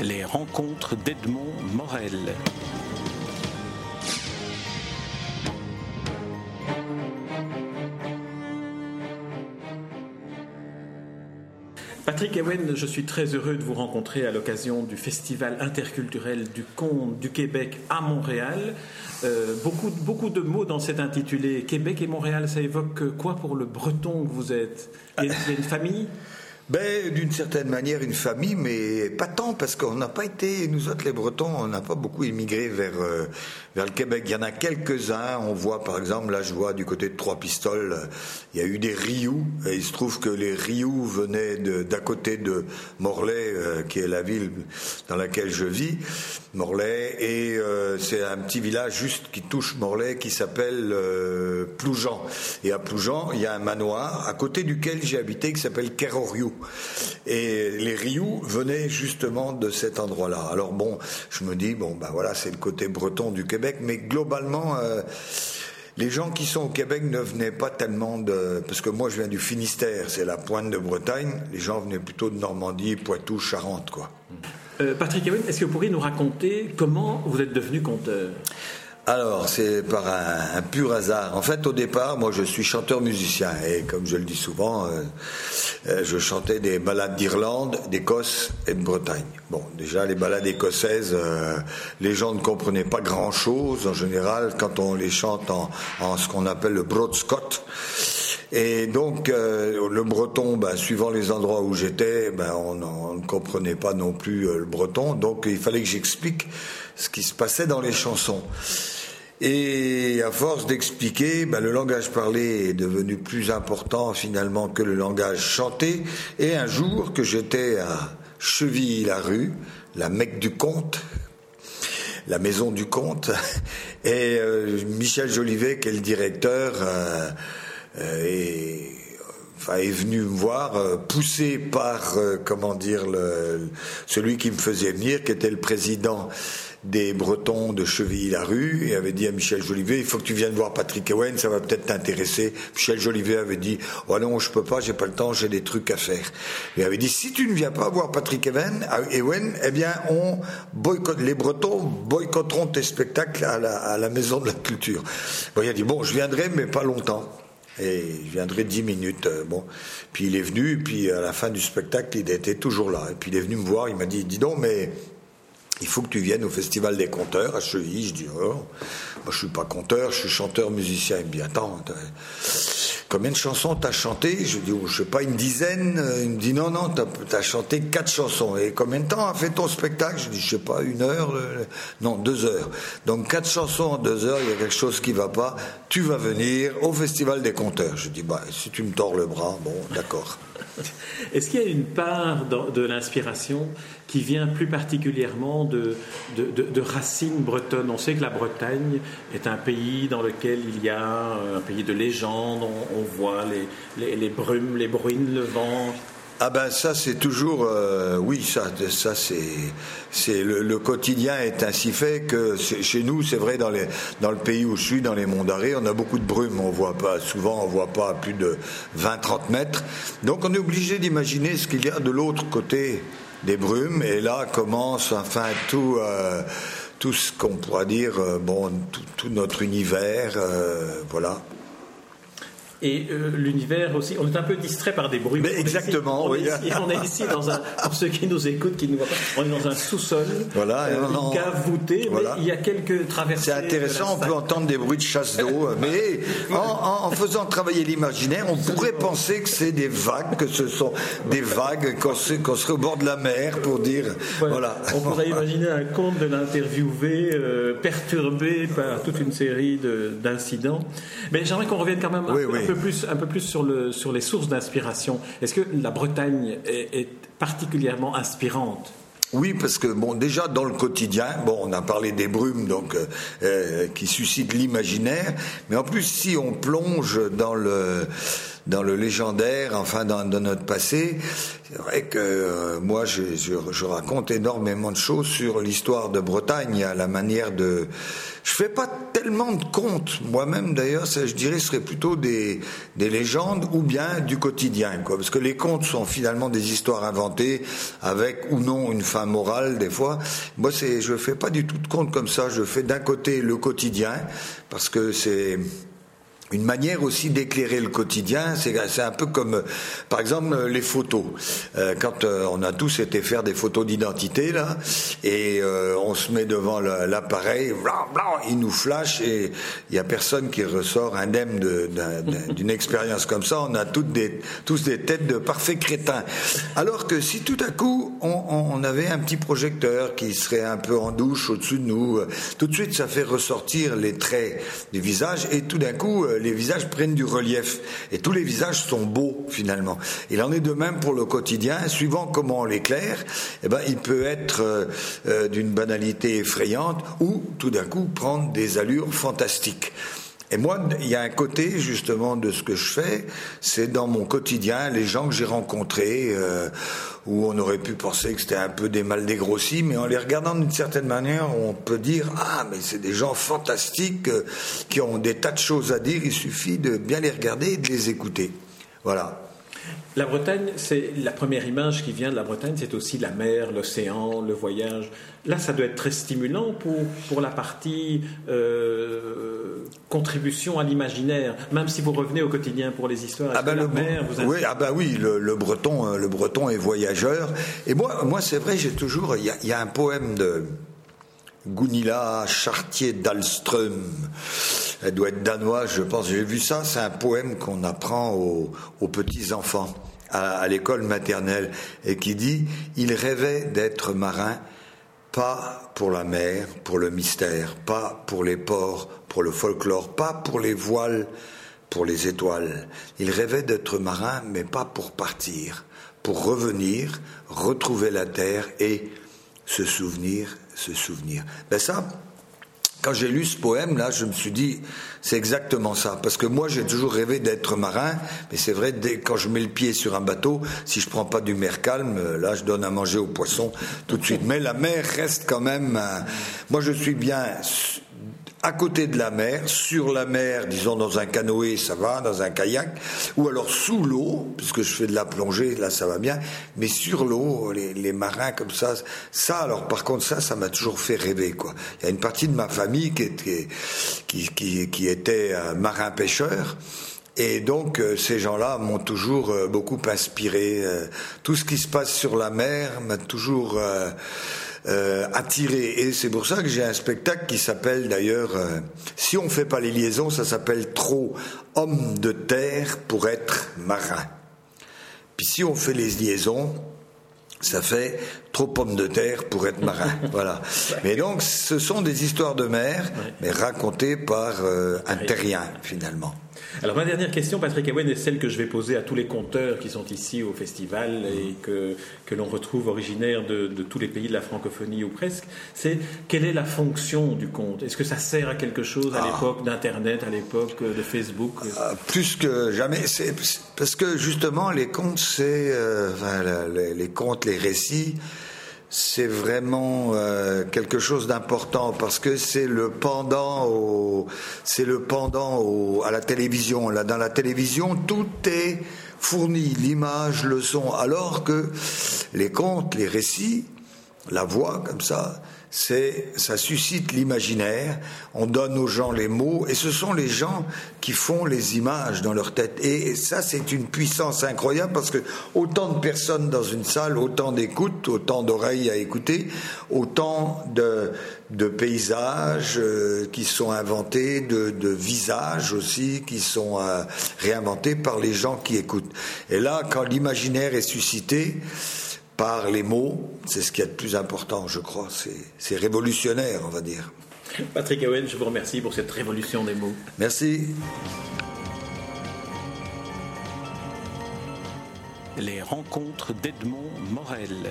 Les rencontres d'Edmond Morel. Patrick Ewen, je suis très heureux de vous rencontrer à l'occasion du Festival interculturel du conte du Québec à Montréal. Euh, beaucoup, beaucoup de mots dans cet intitulé. Québec et Montréal, ça évoque quoi pour le breton que vous êtes? Il y a une famille? Ben, D'une certaine manière, une famille, mais pas tant, parce qu'on n'a pas été, nous autres les Bretons, on n'a pas beaucoup immigré vers, euh, vers le Québec. Il y en a quelques-uns, on voit par exemple, là je vois du côté de Trois-Pistoles, il y a eu des Rioux, et il se trouve que les Rioux venaient d'à côté de Morlaix, euh, qui est la ville dans laquelle je vis, Morlaix, et euh, c'est un petit village juste qui touche Morlaix qui s'appelle Ploujean. Et à Ploujean, il y a un manoir à côté duquel j'ai habité qui s'appelle Keroriou. Et les Rioux venaient justement de cet endroit-là. Alors bon, je me dis, bon, ben voilà, c'est le côté breton du Québec, mais globalement, euh, les gens qui sont au Québec ne venaient pas tellement de... Parce que moi, je viens du Finistère, c'est la pointe de Bretagne. Les gens venaient plutôt de Normandie, Poitou, Charente, quoi. Euh, Patrick est-ce que vous pourriez nous raconter comment vous êtes devenu conteur? Alors, c'est par un, pur hasard. En fait, au départ, moi, je suis chanteur-musicien. Et comme je le dis souvent, euh, euh, je chantais des ballades d'Irlande, d'Écosse et de Bretagne. Bon, déjà, les ballades écossaises, euh, les gens ne comprenaient pas grand-chose, en général, quand on les chante en, ce qu'on appelle le broadscot. Et donc, le breton, ben, suivant les endroits où j'étais, ben, on, ne comprenait pas non plus le breton. Donc, il fallait que j'explique ce qui se passait dans les chansons. Et à force d'expliquer, ben, le langage parlé est devenu plus important finalement que le langage chanté. Et un jour que j'étais à Chevilly-la-Rue, la Mecque du Comte, la maison du comte, et euh, Michel Jolivet, qui est le directeur, euh, euh, est, enfin, est venu me voir, poussé par, comment dire, celui qui me faisait venir, qui était le président des Bretons de Chevilly-la-Rue et avait dit à Michel Jolivet il faut que tu viennes voir Patrick Ewen, ça va peut-être t'intéresser. Michel Jolivet avait dit oh non, je peux pas, j'ai pas le temps, j'ai des trucs à faire. Il avait dit si tu ne viens pas voir Patrick Ewen, Ewen eh bien on boycotte, les Bretons boycotteront tes spectacles à la, à la maison de la culture. Il a dit bon, je viendrai mais pas longtemps. Et je viendrai dix minutes. Euh, bon, puis il est venu, puis à la fin du spectacle, il était toujours là. Et puis il est venu me voir, il m'a dit, dis donc, mais il faut que tu viennes au Festival des Conteurs à Chevilly. Je dis, oh, moi je suis pas conteur, je suis chanteur, musicien. Il me dit, attends, combien de chansons t'as chanté? Je dis, oh, je sais pas, une dizaine. Il me dit, non, non, t'as as chanté quatre chansons. Et combien de temps a fait ton spectacle? Je dis, je sais pas, une heure Non, deux heures. Donc quatre chansons en deux heures, il y a quelque chose qui va pas. Tu vas venir au Festival des Conteurs. Je dis, bah, si tu me tords le bras, bon, d'accord. Est-ce qu'il y a une part de l'inspiration qui vient plus particulièrement de, racines bretonnes? On sait que la Bretagne est un pays dans lequel il y a un pays de légende, on, voit les, brumes, les bruines, le vent. Ah ben ça c'est toujours euh, oui ça ça c'est c'est le, quotidien est ainsi fait que chez nous c'est vrai dans le pays où je suis dans les monts d'Arrée on a beaucoup de brume. On voit pas souvent on voit pas plus de 20-30 mètres. Donc on est obligé d'imaginer ce qu'il y a de l'autre côté des brumes. Et là commence enfin tout euh, tout ce qu'on pourra dire euh, bon tout, notre univers voilà et euh, l'univers aussi. On est un peu distrait par des bruits. Mais exactement. On, est ici, on, est ici, dans un. Pour ceux qui nous écoutent, qui nous voient pas, on est dans un sous-sol. Voilà. Euh, une cave voûtée. Mais il y a quelques traversées. C'est intéressant. On peut entendre des bruits de chasse d'eau. mais en, en, faisant travailler l'imaginaire, on pourrait penser que c'est des vagues, que ce sont des vagues, qu'on serait au bord de la mer pour dire. Voilà. On pourrait imaginer un conte de l'interviewé euh, perturbé par toute une série d'incidents. Mais j'aimerais qu'on revienne quand même un, peu un peu plus sur les sources d'inspiration. Est-ce que la Bretagne est, particulièrement inspirante? Oui, parce que bon, déjà dans le quotidien, bon, on a parlé des brumes, donc euh, euh, qui suscitent l'imaginaire, mais en plus, si on plonge dans le dans le légendaire, enfin dans, notre passé. C'est vrai que euh, moi, je, je, raconte énormément de choses sur l'histoire de Bretagne, à la manière de. Je fais pas tellement de contes moi-même d'ailleurs, ça je dirais serait plutôt des, des légendes ou bien du quotidien, quoi. Parce que les contes sont finalement des histoires inventées avec ou non une fin morale des fois. Moi, c'est, je fais pas du tout de contes comme ça. Je fais d'un côté le quotidien parce que c'est une manière aussi d'éclairer le quotidien. C'est un peu comme, par exemple, les photos. Euh, quand euh, on a tous été faire des photos d'identité là, et euh, on se met devant l'appareil, il nous flash et il y a personne qui ressort indemne d'une expérience comme ça. On a toutes des, tous des têtes de parfaits crétins. Alors que si tout à coup on, on avait un petit projecteur qui serait un peu en douche au-dessus de nous, tout de suite ça fait ressortir les traits du visage et tout d'un coup les visages prennent du relief. Et tous les visages sont beaux, finalement. Il en est de même pour le quotidien. Suivant comment on l'éclaire, eh ben, il peut être euh, euh, d'une banalité effrayante ou, tout d'un coup, prendre des allures fantastiques. Et moi, il y a un côté justement de ce que je fais, c'est dans mon quotidien, les gens que j'ai rencontrés, euh, où on aurait pu penser que c'était un peu des mal dégrossis, mais en les regardant d'une certaine manière, on peut dire ah mais c'est des gens fantastiques euh, qui ont des tas de choses à dire. Il suffit de bien les regarder et de les écouter. Voilà. La Bretagne, c'est la première image qui vient de la Bretagne, c'est aussi la mer, l'océan, le voyage. Là, ça doit être très stimulant pour, pour la partie euh, contribution à l'imaginaire, même si vous revenez au quotidien pour les histoires. Ah ben la mer, vous oui, ah ben oui, le, breton, euh, le breton est voyageur. Et moi, moi c'est vrai, j'ai toujours, il y, a un poème de Gunilla Chartier d'Alström elle doit être danoise, je pense. J'ai vu ça, c'est un poème qu'on apprend aux, petits enfants à, l'école maternelle et qui dit il rêvait d'être marin, pas pour la mer, pour le mystère, pas pour les ports, pour le folklore, pas pour les voiles, pour les étoiles. Il rêvait d'être marin, mais pas pour partir, pour revenir, retrouver la terre et se souvenir, se souvenir. Ben ça, quand j'ai lu ce poème-là, je me suis dit, c'est exactement ça. Parce que moi, j'ai toujours rêvé d'être marin, mais c'est vrai, dès, quand je mets le pied sur un bateau, si je prends pas du mer calme, là, je donne à manger aux poissons tout de suite. Mais la mer reste quand même. Moi, je suis bien à côté de la mer, sur la mer, disons dans un canoë, ça va, dans un kayak, ou alors sous l'eau, puisque je fais de la plongée, là ça va bien, mais sur l'eau, les, marins comme ça, ça alors par contre ça, ça m'a toujours fait rêver quoi. Il y a une partie de ma famille qui était, qui, qui, qui était euh, marin pêcheur. Et donc euh, ces gens-là m'ont toujours euh, beaucoup inspiré. tout ce qui se passe sur la mer m'a toujours euh, attiré. Et c'est pour ça que j'ai un spectacle qui s'appelle d'ailleurs, euh, si on fait pas les liaisons, ça s'appelle Trop homme de terre pour être marin. Puis si on fait les liaisons, ça fait trop homme de terre pour être marin. voilà. Mais donc, ce sont des histoires de mer, mais racontées par euh, un terrien, finalement. Alors ma dernière question, Patrick Ewen, est celle que je vais poser à tous les conteurs qui sont ici au festival et que, que l'on retrouve originaires de, tous les pays de la francophonie ou presque. C'est quelle est la fonction du conte Est-ce que ça sert à quelque chose à ah. l'époque d'Internet, à l'époque de Facebook? Ah, Plus que jamais. C'est parce que justement les contes, c'est euh, les, les contes, les récits c'est vraiment euh, quelque chose d'important parce que c'est le pendant au, c'est le pendant au, à la télévision. Là, dans la télévision, tout est fourni, l'image, le son, alors que les contes, les récits, la voix comme ça, c'est ça suscite l'imaginaire, on donne aux gens les mots et ce sont les gens qui font les images dans leur tête et ça c'est une puissance incroyable parce que autant de personnes dans une salle, autant d'écoute, autant d'oreilles à écouter, autant de, de paysages euh, qui sont inventés, de, de, visages aussi qui sont euh, réinventés par les gens qui écoutent. Et là quand l'imaginaire est suscité, par les mots, c'est ce qui est le plus important, je crois. C'est révolutionnaire, on va dire. Patrick Owen, je vous remercie pour cette révolution des mots. Merci. Les rencontres d'Edmond Morel.